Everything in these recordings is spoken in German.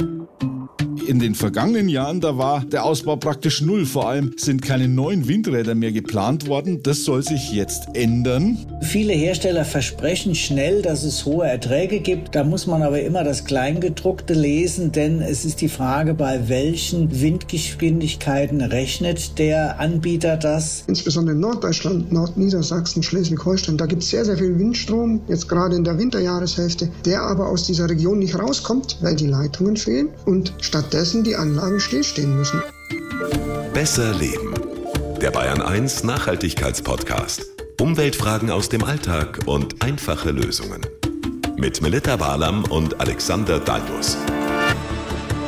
Thank you. In den vergangenen Jahren, da war der Ausbau praktisch null. Vor allem sind keine neuen Windräder mehr geplant worden. Das soll sich jetzt ändern. Viele Hersteller versprechen schnell, dass es hohe Erträge gibt. Da muss man aber immer das Kleingedruckte lesen, denn es ist die Frage, bei welchen Windgeschwindigkeiten rechnet der Anbieter das. Insbesondere in Norddeutschland, Nordniedersachsen, Schleswig-Holstein, da gibt es sehr, sehr viel Windstrom, jetzt gerade in der Winterjahreshälfte, der aber aus dieser Region nicht rauskommt, weil die Leitungen fehlen und stattdessen währenddessen die Anlagen stillstehen müssen. Besser Leben. Der Bayern 1 Nachhaltigkeitspodcast. Umweltfragen aus dem Alltag und einfache Lösungen. Mit Melita Walam und Alexander Dalmus.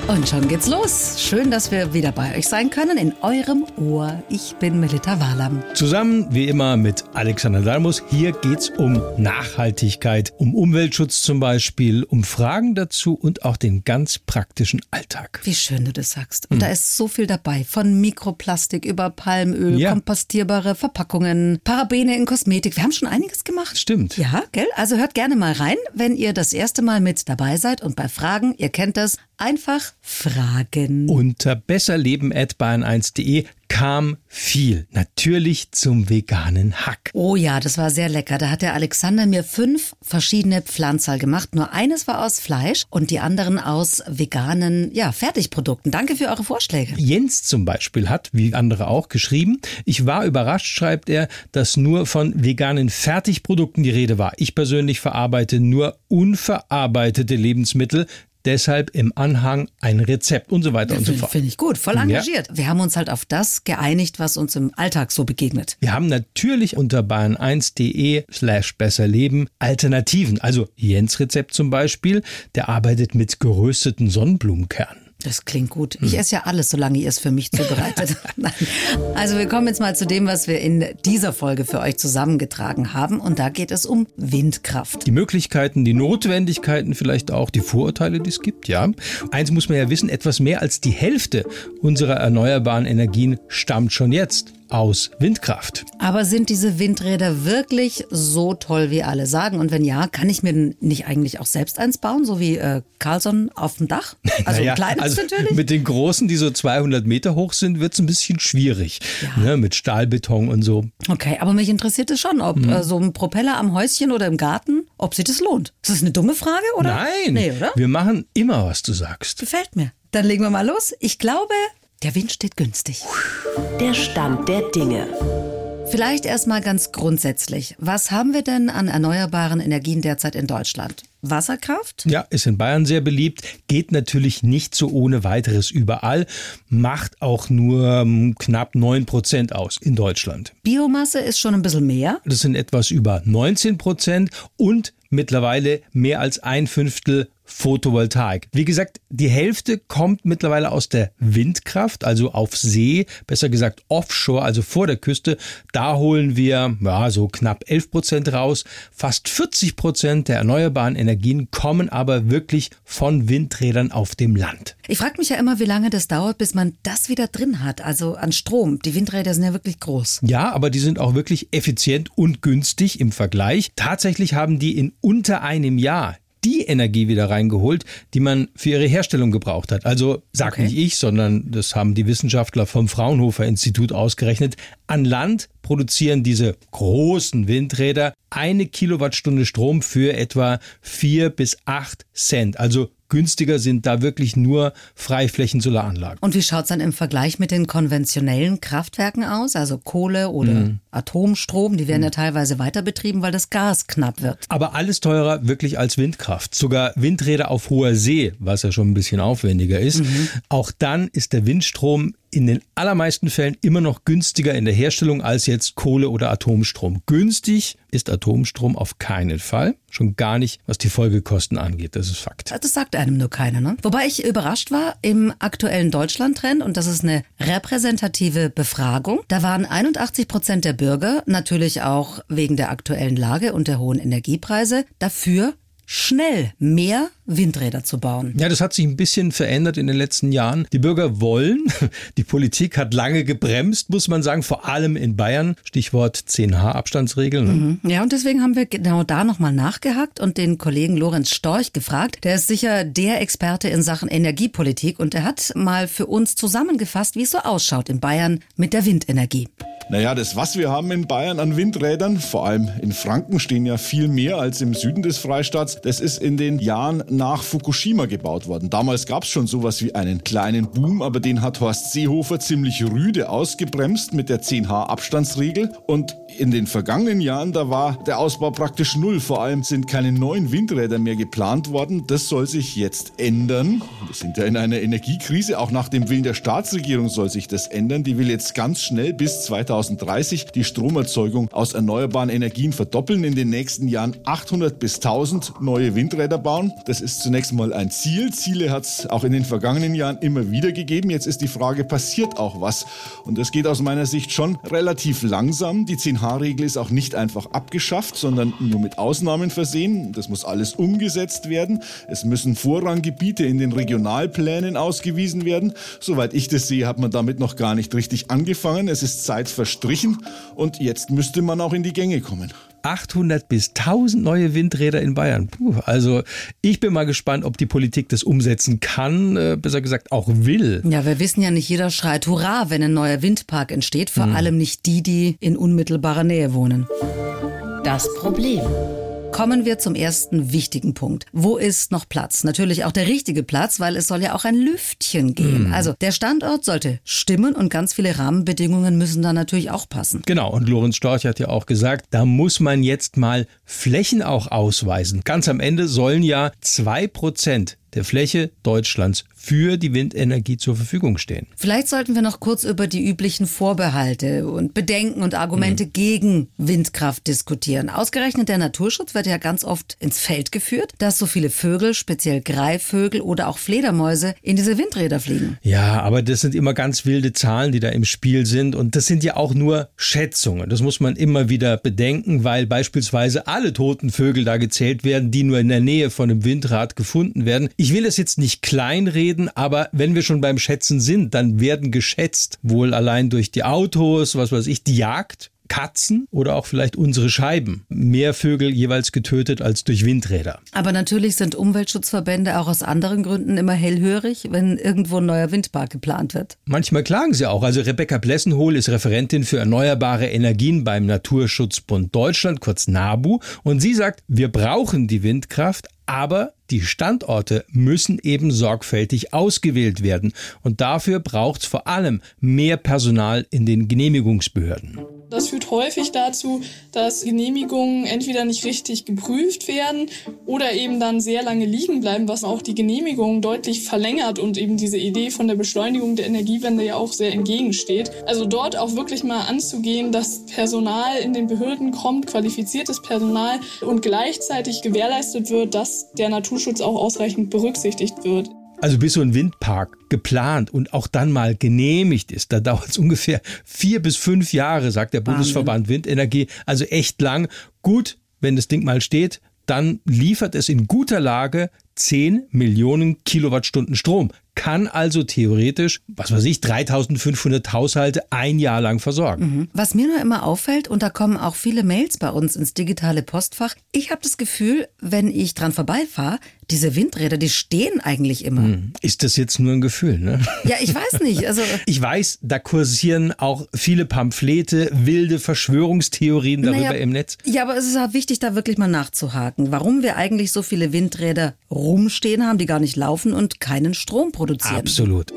Und schon geht's los. Schön, dass wir wieder bei euch sein können, in eurem Ohr. Ich bin Melita Walam. Zusammen, wie immer, mit Alexander Dalmus. Hier geht's um Nachhaltigkeit, um Umweltschutz zum Beispiel, um Fragen dazu und auch den ganz praktischen Alltag. Wie schön du das sagst. Und hm. da ist so viel dabei. Von Mikroplastik über Palmöl, ja. kompostierbare Verpackungen, Parabene in Kosmetik. Wir haben schon einiges gemacht. Stimmt. Ja, gell? Also hört gerne mal rein, wenn ihr das erste Mal mit dabei seid. Und bei Fragen, ihr kennt das, einfach fragen. Unter besserleben.bayern1.de kam viel. Natürlich zum veganen Hack. Oh ja, das war sehr lecker. Da hat der Alexander mir fünf verschiedene Pflanzerl gemacht. Nur eines war aus Fleisch und die anderen aus veganen ja, Fertigprodukten. Danke für eure Vorschläge. Jens zum Beispiel hat, wie andere auch, geschrieben, ich war überrascht, schreibt er, dass nur von veganen Fertigprodukten die Rede war. Ich persönlich verarbeite nur unverarbeitete Lebensmittel, deshalb im Anhang ein Rezept und so weiter und so fort. Finde ich gut, voll engagiert. Ja. Wir haben uns halt auf das geeinigt, was uns im Alltag so begegnet. Wir haben natürlich unter bayern1.de slash besserleben Alternativen. Also Jens Rezept zum Beispiel, der arbeitet mit gerösteten Sonnenblumenkernen. Das klingt gut. Ich hm. esse ja alles, solange ihr es für mich zubereitet. also wir kommen jetzt mal zu dem, was wir in dieser Folge für euch zusammengetragen haben. Und da geht es um Windkraft. Die Möglichkeiten, die Notwendigkeiten, vielleicht auch die Vorurteile, die es gibt, ja. Eins muss man ja wissen, etwas mehr als die Hälfte unserer erneuerbaren Energien stammt schon jetzt aus Windkraft. Aber sind diese Windräder wirklich so toll, wie alle sagen? Und wenn ja, kann ich mir nicht eigentlich auch selbst eins bauen, so wie äh, Carlson auf dem Dach? Also naja, ein kleines also natürlich? Mit den großen, die so 200 Meter hoch sind, wird es ein bisschen schwierig. Ja. Ne, mit Stahlbeton und so. Okay, aber mich interessiert es schon, ob mhm. äh, so ein Propeller am Häuschen oder im Garten, ob sich das lohnt. Ist das eine dumme Frage, oder? Nein, nee, oder? wir machen immer, was du sagst. Gefällt mir. Dann legen wir mal los. Ich glaube, der Wind steht günstig. Der Stand der Dinge. Vielleicht erstmal ganz grundsätzlich. Was haben wir denn an erneuerbaren Energien derzeit in Deutschland? Wasserkraft? Ja, ist in Bayern sehr beliebt, geht natürlich nicht so ohne weiteres überall, macht auch nur um, knapp 9 Prozent aus in Deutschland. Biomasse ist schon ein bisschen mehr. Das sind etwas über 19 Prozent und mittlerweile mehr als ein Fünftel Photovoltaik. Wie gesagt, die Hälfte kommt mittlerweile aus der Windkraft, also auf See, besser gesagt offshore, also vor der Küste. Da holen wir ja, so knapp 11 Prozent raus. Fast 40 Prozent der erneuerbaren Energien kommen aber wirklich von Windrädern auf dem Land. Ich frage mich ja immer, wie lange das dauert, bis man das wieder drin hat, also an Strom. Die Windräder sind ja wirklich groß. Ja, aber die sind auch wirklich effizient und günstig im Vergleich. Tatsächlich haben die in unter einem Jahr die Energie wieder reingeholt, die man für ihre Herstellung gebraucht hat. Also sag okay. nicht ich, sondern das haben die Wissenschaftler vom Fraunhofer Institut ausgerechnet. An Land produzieren diese großen Windräder eine Kilowattstunde Strom für etwa vier bis acht Cent. Also Günstiger sind da wirklich nur Freiflächen-Solaranlagen. Und wie schaut es dann im Vergleich mit den konventionellen Kraftwerken aus, also Kohle oder mhm. Atomstrom? Die werden mhm. ja teilweise weiter betrieben, weil das Gas knapp wird. Aber alles teurer wirklich als Windkraft. Sogar Windräder auf hoher See, was ja schon ein bisschen aufwendiger ist. Mhm. Auch dann ist der Windstrom in den allermeisten Fällen immer noch günstiger in der Herstellung als jetzt Kohle oder Atomstrom. Günstig ist Atomstrom auf keinen Fall. Schon gar nicht, was die Folgekosten angeht. Das ist Fakt. Das sagt einem nur keiner, ne? Wobei ich überrascht war im aktuellen Deutschland-Trend und das ist eine repräsentative Befragung. Da waren 81 Prozent der Bürger, natürlich auch wegen der aktuellen Lage und der hohen Energiepreise, dafür, schnell mehr Windräder zu bauen. Ja, das hat sich ein bisschen verändert in den letzten Jahren. Die Bürger wollen, die Politik hat lange gebremst, muss man sagen, vor allem in Bayern. Stichwort 10H Abstandsregeln. Mhm. Ja, und deswegen haben wir genau da nochmal nachgehakt und den Kollegen Lorenz Storch gefragt. Der ist sicher der Experte in Sachen Energiepolitik und er hat mal für uns zusammengefasst, wie es so ausschaut in Bayern mit der Windenergie. Naja, das, was wir haben in Bayern an Windrädern, vor allem in Franken stehen ja viel mehr als im Süden des Freistaats, das ist in den Jahren nach Fukushima gebaut worden. Damals gab es schon sowas wie einen kleinen Boom, aber den hat Horst Seehofer ziemlich rüde ausgebremst mit der 10H Abstandsregel. Und in den vergangenen Jahren, da war der Ausbau praktisch null. Vor allem sind keine neuen Windräder mehr geplant worden. Das soll sich jetzt ändern. Wir sind ja in einer Energiekrise. Auch nach dem Willen der Staatsregierung soll sich das ändern. Die will jetzt ganz schnell bis 2030 die Stromerzeugung aus erneuerbaren Energien verdoppeln. In den nächsten Jahren 800 bis 1000 neue Windräder bauen. Das ist zunächst mal ein Ziel. Ziele hat es auch in den vergangenen Jahren immer wieder gegeben. Jetzt ist die Frage, passiert auch was? Und das geht aus meiner Sicht schon relativ langsam. Die 10 H-Regel ist auch nicht einfach abgeschafft, sondern nur mit Ausnahmen versehen. Das muss alles umgesetzt werden. Es müssen Vorranggebiete in den Regionalplänen ausgewiesen werden. Soweit ich das sehe, hat man damit noch gar nicht richtig angefangen. Es ist Zeit verstrichen und jetzt müsste man auch in die Gänge kommen. 800 bis 1000 neue Windräder in Bayern. Puh, also ich bin mal gespannt, ob die Politik das umsetzen kann, äh, besser gesagt auch will. Ja, wir wissen ja nicht, jeder schreit Hurra, wenn ein neuer Windpark entsteht, vor hm. allem nicht die, die in unmittelbarer Nähe wohnen. Das Problem. Kommen wir zum ersten wichtigen Punkt. Wo ist noch Platz? Natürlich auch der richtige Platz, weil es soll ja auch ein Lüftchen geben. Mm. Also der Standort sollte stimmen und ganz viele Rahmenbedingungen müssen da natürlich auch passen. Genau, und Lorenz Storch hat ja auch gesagt, da muss man jetzt mal Flächen auch ausweisen. Ganz am Ende sollen ja zwei Prozent der Fläche Deutschlands für die Windenergie zur Verfügung stehen. Vielleicht sollten wir noch kurz über die üblichen Vorbehalte und Bedenken und Argumente mhm. gegen Windkraft diskutieren. Ausgerechnet der Naturschutz wird ja ganz oft ins Feld geführt, dass so viele Vögel, speziell Greifvögel oder auch Fledermäuse in diese Windräder fliegen. Ja, aber das sind immer ganz wilde Zahlen, die da im Spiel sind und das sind ja auch nur Schätzungen. Das muss man immer wieder bedenken, weil beispielsweise alle toten Vögel da gezählt werden, die nur in der Nähe von einem Windrad gefunden werden. Ich will es jetzt nicht kleinreden, aber wenn wir schon beim Schätzen sind, dann werden geschätzt, wohl allein durch die Autos, was weiß ich, die Jagd, Katzen oder auch vielleicht unsere Scheiben. Mehr Vögel jeweils getötet als durch Windräder. Aber natürlich sind Umweltschutzverbände auch aus anderen Gründen immer hellhörig, wenn irgendwo ein neuer Windpark geplant wird. Manchmal klagen sie auch. Also Rebecca Blessenhohl ist Referentin für erneuerbare Energien beim Naturschutzbund Deutschland, kurz NABU. Und sie sagt, wir brauchen die Windkraft, aber die Standorte müssen eben sorgfältig ausgewählt werden. Und dafür braucht es vor allem mehr Personal in den Genehmigungsbehörden. Das führt häufig dazu, dass Genehmigungen entweder nicht richtig geprüft werden oder eben dann sehr lange liegen bleiben, was auch die Genehmigung deutlich verlängert und eben diese Idee von der Beschleunigung der Energiewende ja auch sehr entgegensteht. Also dort auch wirklich mal anzugehen, dass Personal in den Behörden kommt, qualifiziertes Personal und gleichzeitig gewährleistet wird, dass der Naturschutz auch ausreichend berücksichtigt wird. Also bis so ein Windpark geplant und auch dann mal genehmigt ist, da dauert es ungefähr vier bis fünf Jahre, sagt der Bundesverband Windenergie. Also echt lang. Gut, wenn das Ding mal steht, dann liefert es in guter Lage 10 Millionen Kilowattstunden Strom kann also theoretisch, was weiß ich, 3500 Haushalte ein Jahr lang versorgen. Mhm. Was mir nur immer auffällt, und da kommen auch viele Mails bei uns ins digitale Postfach, ich habe das Gefühl, wenn ich dran vorbeifahre, diese Windräder, die stehen eigentlich immer. Hm. Ist das jetzt nur ein Gefühl, ne? Ja, ich weiß nicht. Also ich weiß, da kursieren auch viele Pamphlete, wilde Verschwörungstheorien darüber naja, im Netz. Ja, aber es ist halt wichtig, da wirklich mal nachzuhaken, warum wir eigentlich so viele Windräder rumstehen haben, die gar nicht laufen und keinen Strom produzieren. Absolut.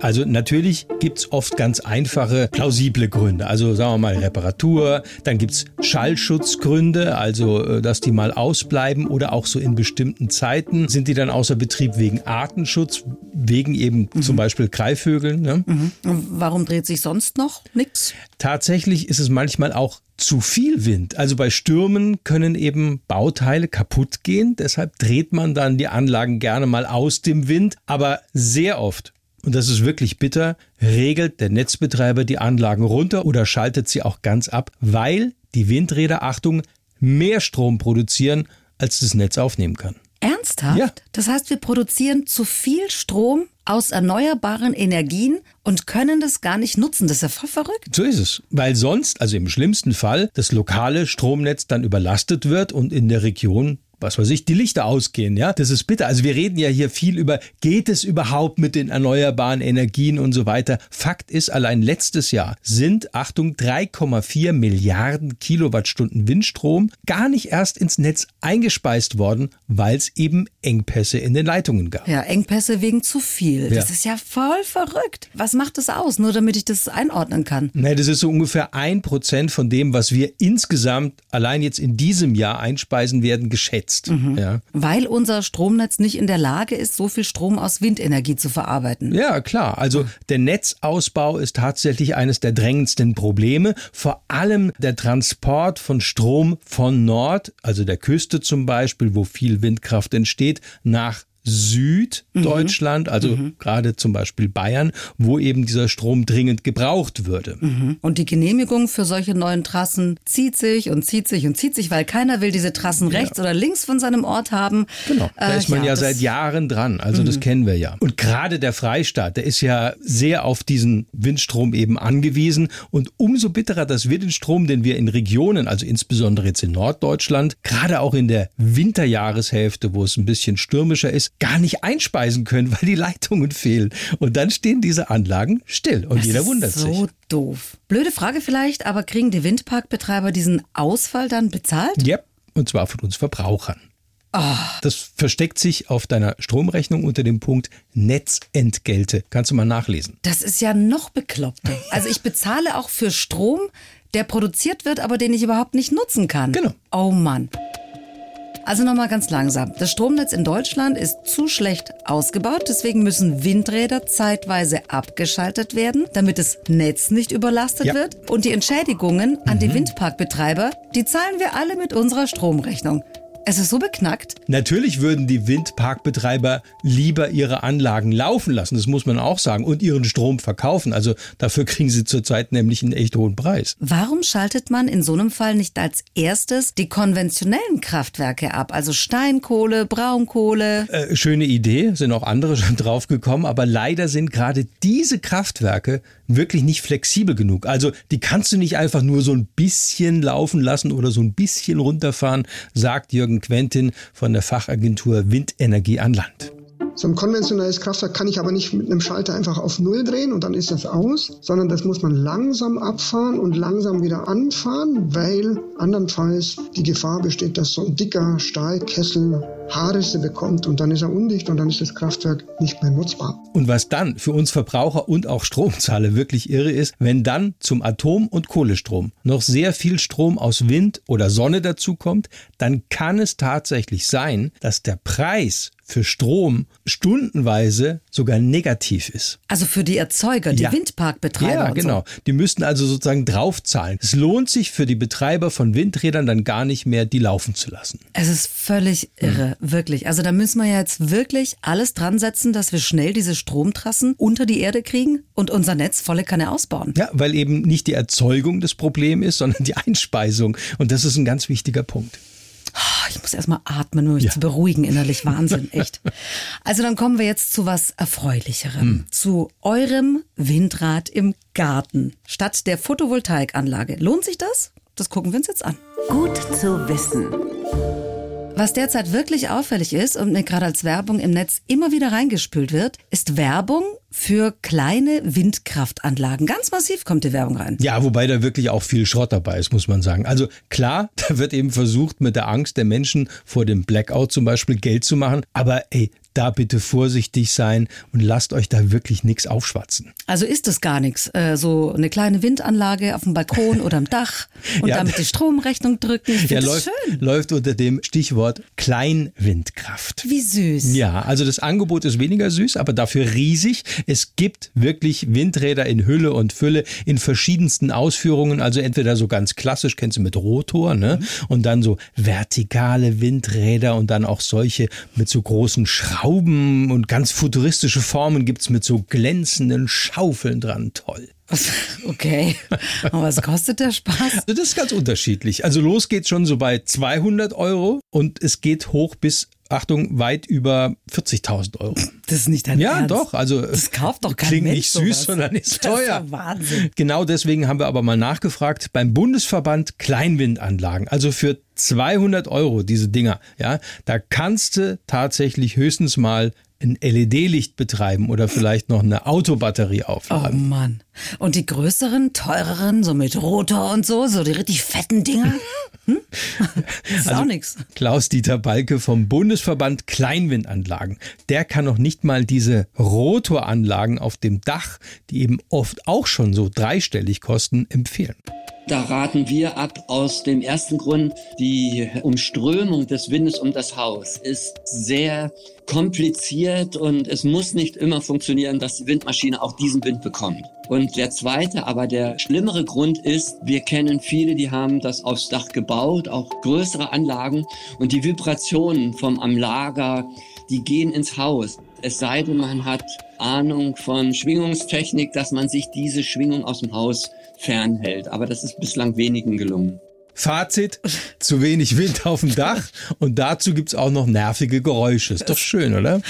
Also natürlich gibt es oft ganz einfache, plausible Gründe. Also sagen wir mal Reparatur, dann gibt es Schallschutzgründe, also äh, dass die mal ausbleiben oder auch so in bestimmten Zeiten sind die dann außer Betrieb wegen Artenschutz, wegen eben mhm. zum Beispiel Greifvögeln. Ne? Mhm. warum dreht sich sonst noch nichts? Tatsächlich ist es manchmal auch zu viel Wind. Also bei Stürmen können eben Bauteile kaputt gehen. Deshalb dreht man dann die Anlagen gerne mal aus dem Wind. Aber sehr oft und das ist wirklich bitter, regelt der Netzbetreiber die Anlagen runter oder schaltet sie auch ganz ab, weil die Windräder, Achtung, mehr Strom produzieren, als das Netz aufnehmen kann. Ernsthaft? Ja. Das heißt, wir produzieren zu viel Strom aus erneuerbaren Energien und können das gar nicht nutzen. Das ist ja voll verrückt. So ist es. Weil sonst, also im schlimmsten Fall, das lokale Stromnetz dann überlastet wird und in der Region was weiß ich, die Lichter ausgehen, ja. Das ist bitter. Also wir reden ja hier viel über, geht es überhaupt mit den erneuerbaren Energien und so weiter. Fakt ist, allein letztes Jahr sind, Achtung, 3,4 Milliarden Kilowattstunden Windstrom gar nicht erst ins Netz eingespeist worden, weil es eben Engpässe in den Leitungen gab. Ja, Engpässe wegen zu viel. Das Ja. ist ja voll verrückt. Was macht das aus? Nur damit ich das einordnen kann. Nee, das ist so ungefähr ein Prozent von dem, was wir insgesamt allein jetzt in diesem Jahr einspeisen werden, geschätzt. Ja. Weil unser Stromnetz nicht in der Lage ist, so viel Strom aus Windenergie zu verarbeiten. Ja, klar. Also der Netzausbau ist tatsächlich eines der drängendsten Probleme. Vor allem der Transport von Strom von Nord, also der Küste zum Beispiel, wo viel Windkraft entsteht, nach Süddeutschland, also gerade zum Beispiel Bayern, wo eben dieser Strom dringend gebraucht würde. Und die Genehmigung für solche neuen Trassen zieht sich und zieht sich und zieht sich, weil keiner will diese Trassen rechts oder links von seinem Ort haben. Genau, da Äh, ist man ja, das- seit Jahren dran. Also das kennen wir ja. Und gerade der Freistaat, der ist ja sehr auf diesen Windstrom eben angewiesen. Und umso bitterer, dass wir den Strom, den wir in Regionen, also insbesondere jetzt in Norddeutschland, gerade auch in der Winterjahreshälfte, wo es ein bisschen stürmischer ist, gar nicht einspeisen können, weil die Leitungen fehlen. Und dann stehen diese Anlagen still und Das jeder wundert so sich. doof. Blöde Frage vielleicht, aber kriegen die Windparkbetreiber diesen Ausfall dann bezahlt? Ja, und zwar von uns Verbrauchern. Ah. Das versteckt sich auf deiner Stromrechnung unter dem Punkt Netzentgelte. Kannst du mal nachlesen. Das ist ja noch bekloppter. Also ich bezahle auch für Strom, der produziert wird, aber den ich überhaupt nicht nutzen kann. Genau. Oh Mann. Also nochmal ganz langsam. Das Stromnetz in Deutschland ist zu schlecht ausgebaut, deswegen müssen Windräder zeitweise abgeschaltet werden, damit das Netz nicht überlastet Ja. wird. Und die Entschädigungen an die Windparkbetreiber, die zahlen wir alle mit unserer Stromrechnung. Es ist so beknackt. Natürlich würden die Windparkbetreiber lieber ihre Anlagen laufen lassen, das muss man auch sagen, und ihren Strom verkaufen. Also dafür kriegen sie zurzeit nämlich einen echt hohen Preis. Warum schaltet man in so einem Fall nicht als erstes die konventionellen Kraftwerke ab? Also Steinkohle, Braunkohle. Äh, schöne Idee, sind auch andere schon drauf gekommen, aber leider sind gerade diese Kraftwerke wirklich nicht flexibel genug. Also die kannst du nicht einfach nur so ein bisschen laufen lassen oder so ein bisschen runterfahren, sagt Jürgen Quentin von der Fachagentur Windenergie an Land. So ein konventionelles Kraftwerk kann ich aber nicht mit einem Schalter einfach auf Null drehen und dann ist das aus, sondern das muss man langsam abfahren und langsam wieder anfahren, weil andernfalls die Gefahr besteht, dass so ein dicker Stahlkessel Haarrisse bekommt und dann ist er undicht und dann ist das Kraftwerk nicht mehr nutzbar. Und was dann für uns Verbraucher und auch Stromzahler wirklich irre ist, wenn dann zum Atom- und Kohlestrom noch sehr viel Strom aus Wind oder Sonne dazukommt, dann kann es tatsächlich sein, dass der Preis für Strom stundenweise sogar negativ ist. Also für die Erzeuger, die Ja. Windparkbetreiber. Ja, genau. Die müssten also sozusagen draufzahlen. Es lohnt sich für die Betreiber von Windrädern dann gar nicht mehr, die laufen zu lassen. So. Es ist völlig Hm. irre, wirklich. Also da müssen wir ja jetzt wirklich alles dran setzen, dass wir schnell diese Stromtrassen unter die Erde kriegen und unser Netz volle Kanne ausbauen. Ja, weil eben nicht die Erzeugung das Problem ist, sondern die Einspeisung. Und das ist ein ganz wichtiger Punkt. Ah, Ich muss erstmal atmen, um mich Ja. zu beruhigen innerlich. Wahnsinn, echt. Also dann kommen wir jetzt zu was Erfreulicherem. Hm. Zu eurem Windrad im Garten statt der Photovoltaikanlage. Lohnt sich das? Das gucken wir uns jetzt an. Gut zu wissen. Was derzeit wirklich auffällig ist und mir gerade als Werbung im Netz immer wieder reingespült wird, ist Werbung für kleine Windkraftanlagen. Ganz massiv kommt die Werbung rein. Ja, wobei da wirklich auch viel Schrott dabei ist, muss man sagen. Also klar, da wird eben versucht, mit der Angst der Menschen vor dem Blackout zum Beispiel Geld zu machen. Aber ey, da bitte vorsichtig sein und lasst euch da wirklich nichts aufschwatzen. Also ist es gar nichts. Äh, so eine kleine Windanlage auf dem Balkon oder am Dach und Ja. damit die Stromrechnung drücken. Ich Ja, das läuft, schön. läuft unter dem Stichwort Kleinwindkraft. Wie süß. Ja, also das Angebot ist weniger süß, aber dafür riesig. Es gibt wirklich Windräder in Hülle und Fülle in verschiedensten Ausführungen. Also entweder so ganz klassisch, kennst du mit Rotor, ne? Und dann so vertikale Windräder und dann auch solche mit so großen Schrauben und ganz futuristische Formen gibt's mit so glänzenden Schaufeln dran. Toll. Okay. Aber was kostet der Spaß? Also das ist ganz unterschiedlich. Also los geht's schon so bei 200 Euro und es geht hoch bis Achtung, weit über 40.000 Euro. Das ist nicht dein Ja, Ernst. doch. Also Das kauft doch kein klingt Mensch nicht süß, sowas. sondern ist Das ist teuer. ja Wahnsinn. Genau deswegen haben wir aber mal nachgefragt beim Bundesverband Kleinwindanlagen. Also für 200 Euro diese Dinger. Ja, da kannst du tatsächlich höchstens mal ein LED-Licht betreiben oder vielleicht noch eine Autobatterie Oh aufladen. Mann. Und die größeren, teureren, so mit Rotor und so, so die richtig fetten Dinger? Hm? Ist Also auch nix. Klaus-Dieter Balke vom Bundesverband Kleinwindanlagen. Der kann noch nicht mal diese Rotoranlagen auf dem Dach, die eben oft auch schon so dreistellig kosten, empfehlen. Da raten wir ab aus dem ersten Grund, die Umströmung des Windes um das Haus ist sehr kompliziert und es muss nicht immer funktionieren, dass die Windmaschine auch diesen Wind bekommt. Und der zweite, aber der schlimmere Grund ist, wir kennen viele, die haben das aufs Dach gebaut, auch größere Anlagen und die Vibrationen vom am Lager, die gehen ins Haus. Es sei denn, man hat Ahnung von Schwingungstechnik, dass man sich diese Schwingung aus dem Haus fernhält. Aber das ist bislang wenigen gelungen. Fazit, zu wenig Wind auf dem Dach und dazu gibt's auch noch nervige Geräusche. Ist doch schön, oder?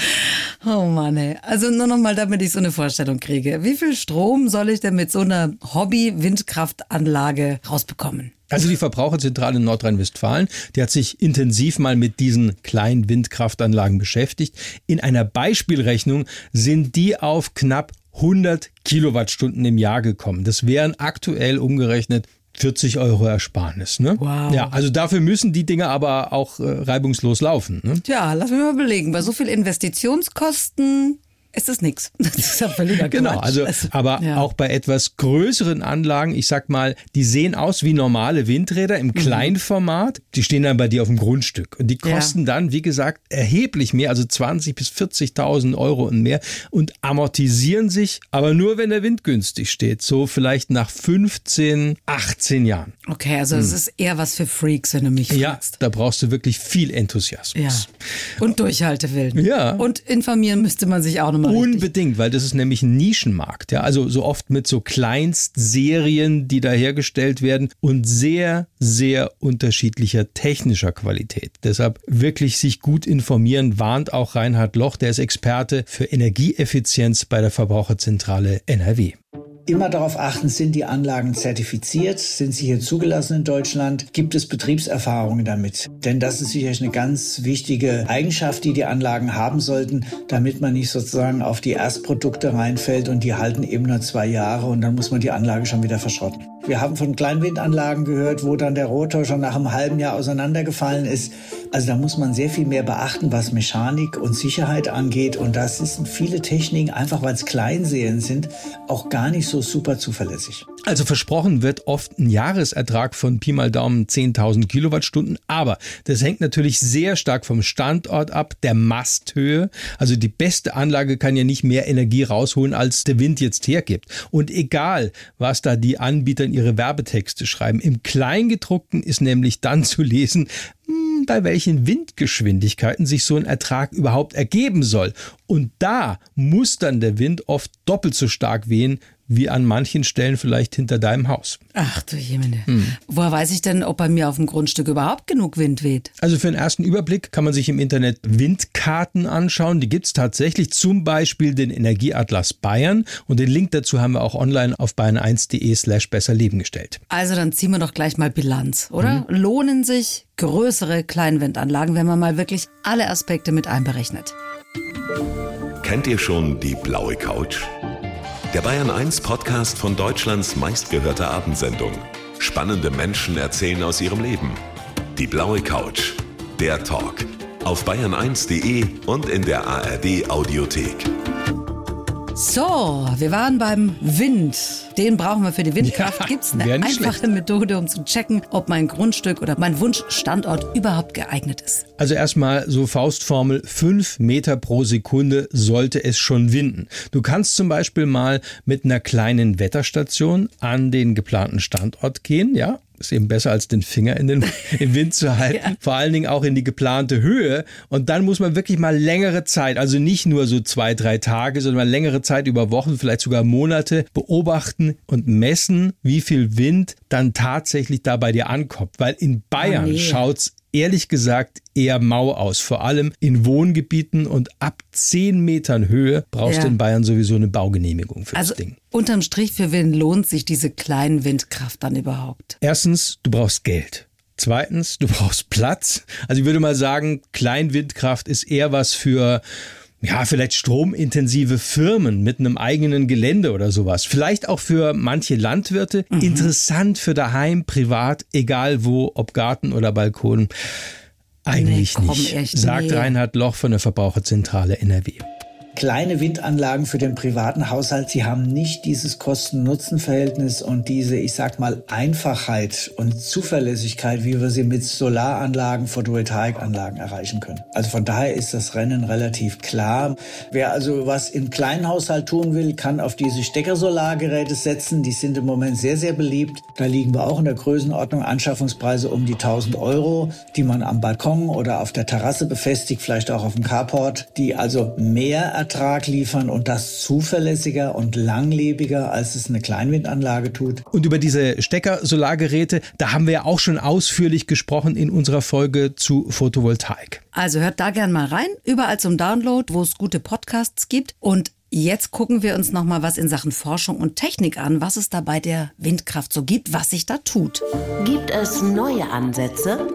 Oh Mann, ey. Also nur noch mal, damit ich so eine Vorstellung kriege. Wie viel Strom soll ich denn mit so einer Hobby-Windkraftanlage rausbekommen? Also die Verbraucherzentrale in Nordrhein-Westfalen, die hat sich intensiv mal mit diesen kleinen Windkraftanlagen beschäftigt. In einer Beispielrechnung sind die auf knapp 100 Kilowattstunden im Jahr gekommen. Das wären aktuell umgerechnet 40 Euro Ersparnis. Ne? Wow. Ja, also dafür müssen die Dinge aber auch äh, reibungslos laufen. Ne? Tja, lass mich mal belegen. Bei so viel Investitionskosten ist das nix. Das ist ja völliger Genau, Quatsch. also aber ja. auch bei etwas größeren Anlagen, ich sag mal, die sehen aus wie normale Windräder Mhm. im Kleinformat, die stehen dann bei dir auf dem Grundstück und die Ja. kosten dann, wie gesagt, erheblich mehr, also 20 bis 40.000 Euro und mehr und amortisieren sich, aber nur wenn der Wind günstig steht, so vielleicht nach 15, 18 Jahren. Okay, also es ist eher was für Freaks, wenn du mich Hm. Ja, fragst. da brauchst du wirklich viel Enthusiasmus. Ja. Und Durchhaltewillen. Ja. Und informieren müsste man sich auch nochmal richtig. Unbedingt, weil das ist nämlich ein Nischenmarkt. Ja, also so oft mit so Kleinstserien, die da hergestellt werden und sehr, sehr unterschiedlicher technischer Qualität. Deshalb wirklich sich gut informieren, warnt auch Reinhard Loch, der ist Experte für Energieeffizienz bei der Verbraucherzentrale NRW. Immer darauf achten, sind die Anlagen zertifiziert, sind sie hier zugelassen in Deutschland, gibt es Betriebserfahrungen damit. Denn das ist sicherlich eine ganz wichtige Eigenschaft, die die Anlagen haben sollten, damit man nicht sozusagen auf die Erstprodukte reinfällt und die halten eben nur zwei Jahre und dann muss man die Anlage schon wieder verschrotten. Wir haben von Kleinwindanlagen gehört, wo dann der Rotor schon nach einem halben Jahr auseinandergefallen ist. Also da muss man sehr viel mehr beachten, was Mechanik und Sicherheit angeht. Und das sind viele Techniken, einfach weil es Kleinserien sind, auch gar nicht so super zuverlässig. Also versprochen wird oft ein Jahresertrag von Pi mal Daumen 10.000 Kilowattstunden, aber das hängt natürlich sehr stark vom Standort ab, der Masthöhe. Also die beste Anlage kann ja nicht mehr Energie rausholen, als der Wind jetzt hergibt. Und egal, was da die Anbieter in ihre Werbetexte schreiben, im Kleingedruckten ist nämlich dann zu lesen, hm, bei welchen Windgeschwindigkeiten sich so ein Ertrag überhaupt ergeben soll. Und da muss dann der Wind oft doppelt so stark wehen, wie an manchen Stellen vielleicht hinter deinem Haus. Ach du Jemine. Hm. Woher weiß ich denn, ob bei mir auf dem Grundstück überhaupt genug Wind weht? Also für einen ersten Überblick kann man sich im Internet Windkarten anschauen. Die gibt's tatsächlich, zum Beispiel den Energieatlas Bayern. Und den Link dazu haben wir auch online auf bayern1.de slash besserleben gestellt. Also dann ziehen wir doch gleich mal Bilanz, oder? Lohnen sich größere Kleinwindanlagen, wenn man mal wirklich alle Aspekte mit einberechnet? Kennt ihr schon die blaue Couch? Der Bayern 1 Podcast von Deutschlands meistgehörter Abendsendung. Spannende Menschen erzählen aus ihrem Leben. Die blaue Couch. Der Talk. Auf bayern1.de und in der ARD Audiothek. So, wir waren beim Wind. Den brauchen wir für die Windkraft. Ja, Gibt's eine wär nicht einfache Methode, um zu checken, ob mein Grundstück oder mein Wunschstandort überhaupt geeignet ist? Also erstmal so Faustformel, fünf Meter pro Sekunde sollte es schon winden. Du kannst zum Beispiel mal mit einer kleinen Wetterstation an den geplanten Standort gehen, ja, ist eben besser als den Finger in den im Wind zu halten. Vor allen Dingen auch in die geplante Höhe. Und dann muss man wirklich mal längere Zeit, also nicht nur so zwei, drei Tage, sondern mal längere Zeit über Wochen, vielleicht sogar Monate beobachten und messen, wie viel Wind dann tatsächlich da bei dir ankommt. Weil in Bayern Oh nee. schaut's ehrlich gesagt eher mau aus. Vor allem in Wohngebieten und ab 10 Metern Höhe brauchst Ja. du in Bayern sowieso eine Baugenehmigung für Also das Ding. unterm Strich, für wen lohnt sich diese kleinen Windkraft dann überhaupt? Erstens, du brauchst Geld. Zweitens, du brauchst Platz. Also ich würde mal sagen, Kleinwindkraft ist eher was für ja, vielleicht stromintensive Firmen mit einem eigenen Gelände oder sowas. Vielleicht auch für manche Landwirte. Interessant für daheim, privat, egal wo, ob Garten oder Balkon. Eigentlich Nee, komm, nicht, echt, sagt nee. Reinhard Loch von der Verbraucherzentrale NRW. Kleine Windanlagen für den privaten Haushalt, sie haben nicht dieses Kosten-Nutzen-Verhältnis und diese, ich sag mal, Einfachheit und Zuverlässigkeit, wie wir sie mit Solaranlagen, Photovoltaikanlagen erreichen können. Also von daher ist das Rennen relativ klar. Wer also was im kleinen Haushalt tun will, kann auf diese Steckersolargeräte setzen. Die sind im Moment sehr, sehr beliebt. Da liegen wir auch in der Größenordnung Anschaffungspreise um die 1000 Euro, die man am Balkon oder auf der Terrasse befestigt, vielleicht auch auf dem Carport, die also mehr Ertrag liefern und das zuverlässiger und langlebiger, als es eine Kleinwindanlage tut. Und über diese Stecker-Solargeräte, da haben wir ja auch schon ausführlich gesprochen in unserer Folge zu Photovoltaik. Also hört da gern mal rein, überall zum Download, wo es gute Podcasts gibt. Und jetzt gucken wir uns nochmal was in Sachen Forschung und Technik an, was es da bei der Windkraft so gibt, was sich da tut. Gibt es neue Ansätze?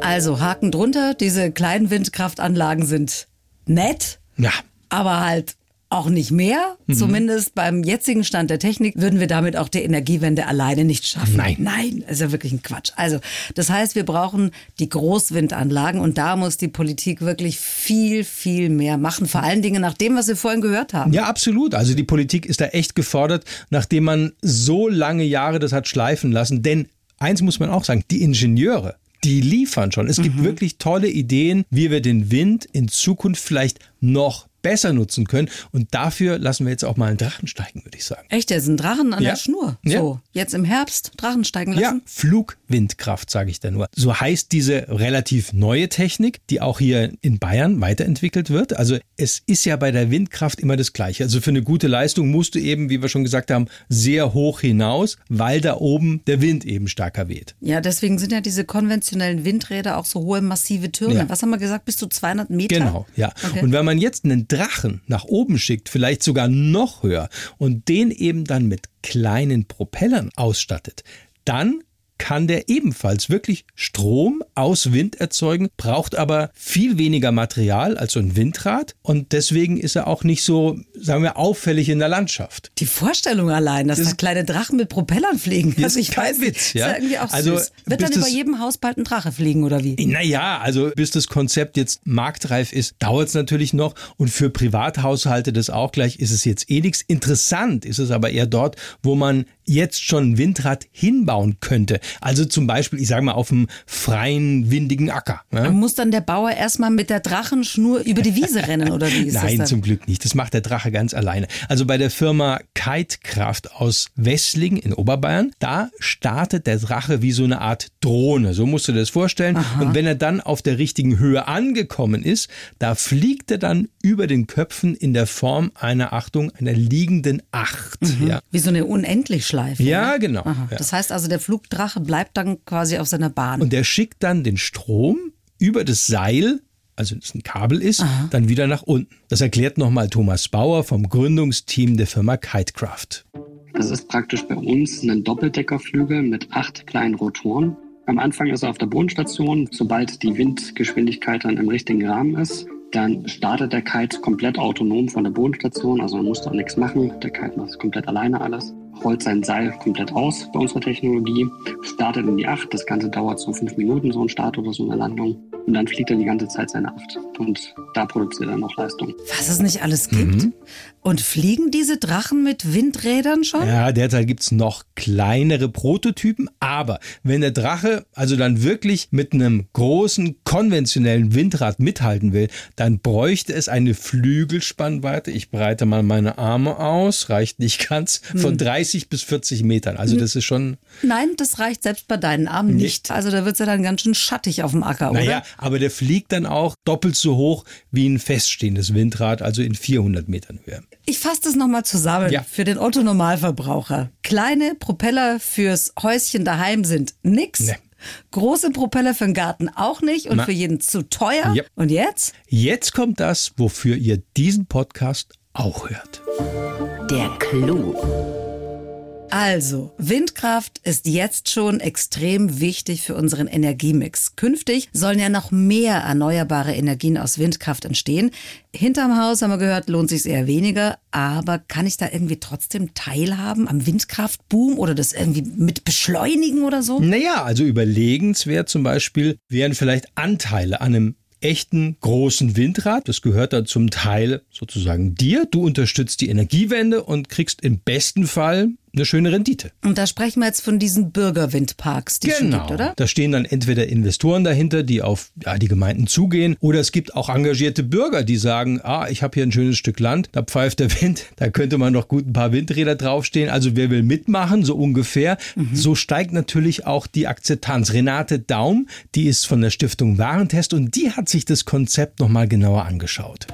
Also Haken drunter, diese kleinen Windkraftanlagen sind nett, Ja, aber halt auch nicht mehr. Mhm. Zumindest beim jetzigen Stand der Technik würden wir damit auch die Energiewende alleine nicht schaffen. Nein. Nein, ist ja wirklich ein Quatsch. Also, das heißt, wir brauchen die Großwindanlagen und da muss die Politik wirklich viel, viel mehr machen. Vor allen Dingen nach dem, was wir vorhin gehört haben. Ja, absolut. Also die Politik ist da echt gefordert, nachdem man so lange Jahre das hat schleifen lassen. Denn eins muss man auch sagen, die Ingenieure, die liefern schon. Es gibt wirklich tolle Ideen, wie wir den Wind in Zukunft vielleicht noch besser nutzen können. Und dafür lassen wir jetzt auch mal einen Drachen steigen, würde ich sagen. Echt, der ist ein Drachen an Ja. der Schnur. Ja. So, jetzt im Herbst Drachen steigen Ja, lassen. Flugwindkraft, sage ich da nur. So heißt diese relativ neue Technik, die auch hier in Bayern weiterentwickelt wird. Also es ist ja bei der Windkraft immer das Gleiche. Also für eine gute Leistung musst du eben, wie wir schon gesagt haben, sehr hoch hinaus, weil da oben der Wind eben stärker weht. Ja, deswegen sind ja diese konventionellen Windräder auch so hohe, massive Türme. Ja. Was haben wir gesagt? Bis zu 200 Meter? Genau, ja. Okay. Und wenn man jetzt einen Drachen nach oben schickt, vielleicht sogar noch höher, und den eben dann mit kleinen Propellern ausstattet, dann kann der ebenfalls wirklich Strom aus Wind erzeugen, braucht aber viel weniger Material als so ein Windrad und deswegen ist er auch nicht so, sagen wir, auffällig in der Landschaft. Die Vorstellung allein, dass Das da kleine Drachen mit Propellern fliegen. Das Also ist ich kein weiß Witz, ja. Ist ja irgendwie auch Also, süß. Wird dann über jedem Haus bald ein Drache fliegen oder wie? Naja, also bis das Konzept jetzt marktreif ist, dauert es natürlich noch. Und für Privathaushalte das auch gleich ist es jetzt eh nichts. Interessant ist es aber eher dort, wo man jetzt schon ein Windrad hinbauen könnte. Also zum Beispiel, ich sage mal, auf einem freien, windigen Acker. Ne? Muss dann der Bauer erstmal mit der Drachenschnur über die Wiese rennen oder wie ist das Nein, dann? zum Glück nicht. Das macht der Drache ganz alleine. Also bei der Firma Kitekraft aus Wesslingen in Oberbayern, da startet der Drache wie so eine Art Drohne. So musst du dir das vorstellen. Und wenn er dann auf der richtigen Höhe angekommen ist, da fliegt er dann über den Köpfen in der Form einer Achtung, einer liegenden Acht. Ja. Wie so eine Unendlichschleife. Ja, ne? genau. Aha. Ja. Das heißt also, der Flugdrache bleibt dann quasi auf seiner Bahn. Und der schickt dann den Strom über das Seil, also das ein Kabel ist, dann wieder nach unten. Das erklärt nochmal Thomas Bauer vom Gründungsteam der Firma Kitekraft. Das ist praktisch bei uns ein Doppeldeckerflügel mit acht kleinen Rotoren. Am Anfang ist er auf der Bodenstation. Sobald die Windgeschwindigkeit dann im richtigen Rahmen ist, dann startet der Kite komplett autonom von der Bodenstation. Also man muss da nichts machen. Der Kite macht komplett alleine alles. Rollt sein Seil komplett aus bei unserer Technologie, startet in die Acht. Das Ganze dauert so fünf Minuten, so ein Start oder so eine Landung. Und dann fliegt er die ganze Zeit seine Acht. Und da produziert er noch Leistung. Was es nicht alles gibt. Mhm. Und fliegen diese Drachen mit Windrädern schon? Ja, derzeit gibt's noch kleinere Prototypen, aber wenn der Drache also dann wirklich mit einem großen konventionellen Windrad mithalten will, dann bräuchte es eine Flügelspannweite. Ich breite mal meine Arme aus, reicht nicht ganz, von 30 bis 40 Metern. Also das ist schon, Nein, das reicht selbst bei deinen Armen nicht. Also da wird's ja dann ganz schön schattig auf dem Acker, oder? Aber der fliegt dann auch doppelt so hoch wie ein feststehendes Windrad, also in 400 Metern Höhe. Ich fasse das nochmal zusammen Ja. für den Otto-Normalverbraucher. Kleine Propeller fürs Häuschen daheim sind nix. Nee. Große Propeller für den Garten auch nicht und Na. für jeden zu teuer. Ja. Und jetzt? Jetzt kommt das, wofür ihr diesen Podcast auch hört. Der Clou. Also, Windkraft ist jetzt schon extrem wichtig für unseren Energiemix. Künftig sollen ja noch mehr erneuerbare Energien aus Windkraft entstehen. Hinterm Haus, haben wir gehört, lohnt sich eher weniger. Aber kann ich da irgendwie trotzdem teilhaben am Windkraftboom oder das irgendwie mit beschleunigen oder so? Naja, also überlegenswert zum Beispiel wären vielleicht Anteile an einem echten großen Windrad. Das gehört dann zum Teil sozusagen dir. Du unterstützt die Energiewende und kriegst im besten Fall eine schöne Rendite. Und da sprechen wir jetzt von diesen Bürgerwindparks, die es schon Genau. gibt, oder? Da stehen dann entweder Investoren dahinter, die auf ja, die Gemeinden zugehen, oder es gibt auch engagierte Bürger, die sagen, ah, ich habe hier ein schönes Stück Land, da pfeift der Wind, da könnte man noch gut ein paar Windräder draufstehen. Also wer will mitmachen, so ungefähr. So steigt natürlich auch die Akzeptanz. Renate Daum, die ist von der Stiftung Warentest und die hat sich das Konzept nochmal genauer angeschaut.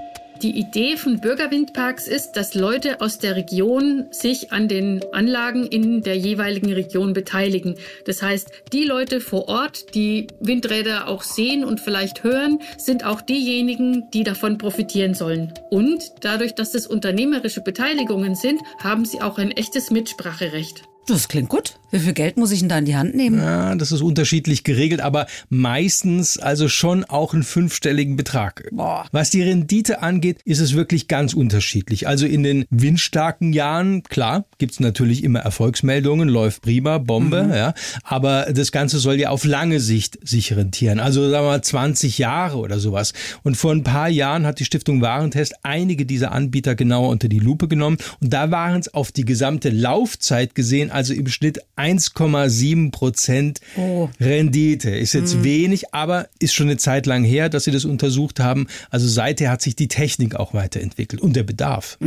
Die Idee von Bürgerwindparks ist, dass Leute aus der Region sich an den Anlagen in der jeweiligen Region beteiligen. Das heißt, die Leute vor Ort, die Windräder auch sehen und vielleicht hören, sind auch diejenigen, die davon profitieren sollen. Und dadurch, dass es unternehmerische Beteiligungen sind, haben sie auch ein echtes Mitspracherecht. Das klingt gut. Wie viel Geld muss ich denn da in die Hand nehmen? Ja, das ist unterschiedlich geregelt, aber meistens also schon auch einen fünfstelligen Betrag. Boah. Was die Rendite angeht, ist es wirklich ganz unterschiedlich. Also in den windstarken Jahren, klar, gibt's natürlich immer Erfolgsmeldungen, läuft prima, Bombe, ja. Aber das Ganze soll ja auf lange Sicht sich rentieren. Also sagen wir mal 20 Jahre oder sowas. Und vor ein paar Jahren hat die Stiftung Warentest einige dieser Anbieter genauer unter die Lupe genommen. Und da waren es auf die gesamte Laufzeit gesehen, also im Schnitt 1,7 Prozent Oh. Rendite. Ist jetzt wenig, aber ist schon eine Zeit lang her, dass sie das untersucht haben. Also seither hat sich die Technik auch weiterentwickelt und der Bedarf.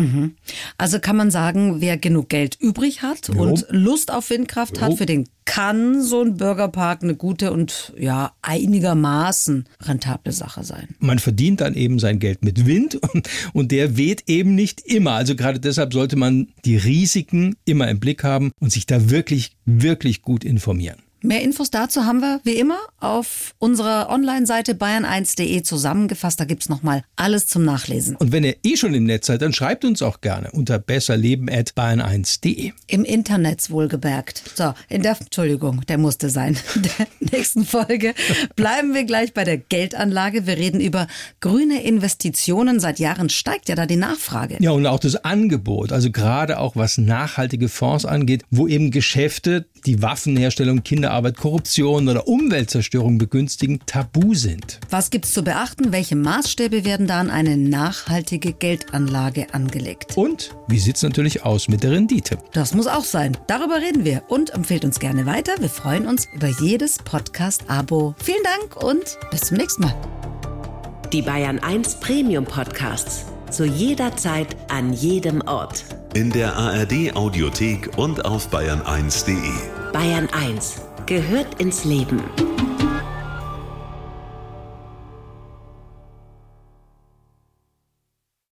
Also kann man sagen, wer genug Geld übrig hat Jo. und Lust auf Windkraft Jo. hat, für den kann so ein Bürgerpark eine gute und ja einigermaßen rentable Sache sein. Man verdient dann eben sein Geld mit Wind und, und der weht eben nicht immer. Also gerade deshalb sollte man die Risiken immer im Blick haben und sich da wirklich, wirklich gut informieren. Mehr Infos dazu haben wir wie immer auf unserer Online-Seite bayern1.de zusammengefasst. Da gibt's noch nochmal alles zum Nachlesen. Und wenn ihr eh schon im Netz seid, dann schreibt uns auch gerne unter besserleben.bayern1.de. Im Internet wohlgemerkt. So, in der, Entschuldigung, der musste sein. In der nächsten Folge bleiben wir gleich bei der Geldanlage. Wir reden über grüne Investitionen. Seit Jahren steigt ja da die Nachfrage. Ja, und auch das Angebot, also gerade auch was nachhaltige Fonds angeht, wo eben Geschäfte, die Waffenherstellung, Kinderarbeit, Korruption oder Umweltzerstörung begünstigen, tabu sind. Was gibt's zu beachten? Welche Maßstäbe werden da an eine nachhaltige Geldanlage angelegt? Und wie sieht's natürlich aus mit der Rendite? Das muss auch sein. Darüber reden wir und empfehlt uns gerne weiter. Wir freuen uns über jedes Podcast-Abo. Vielen Dank und bis zum nächsten Mal. Die Bayern 1 Premium Podcasts. Zu jeder Zeit, an jedem Ort. In der ARD Audiothek und auf bayern1.de. Bayern 1 gehört ins Leben.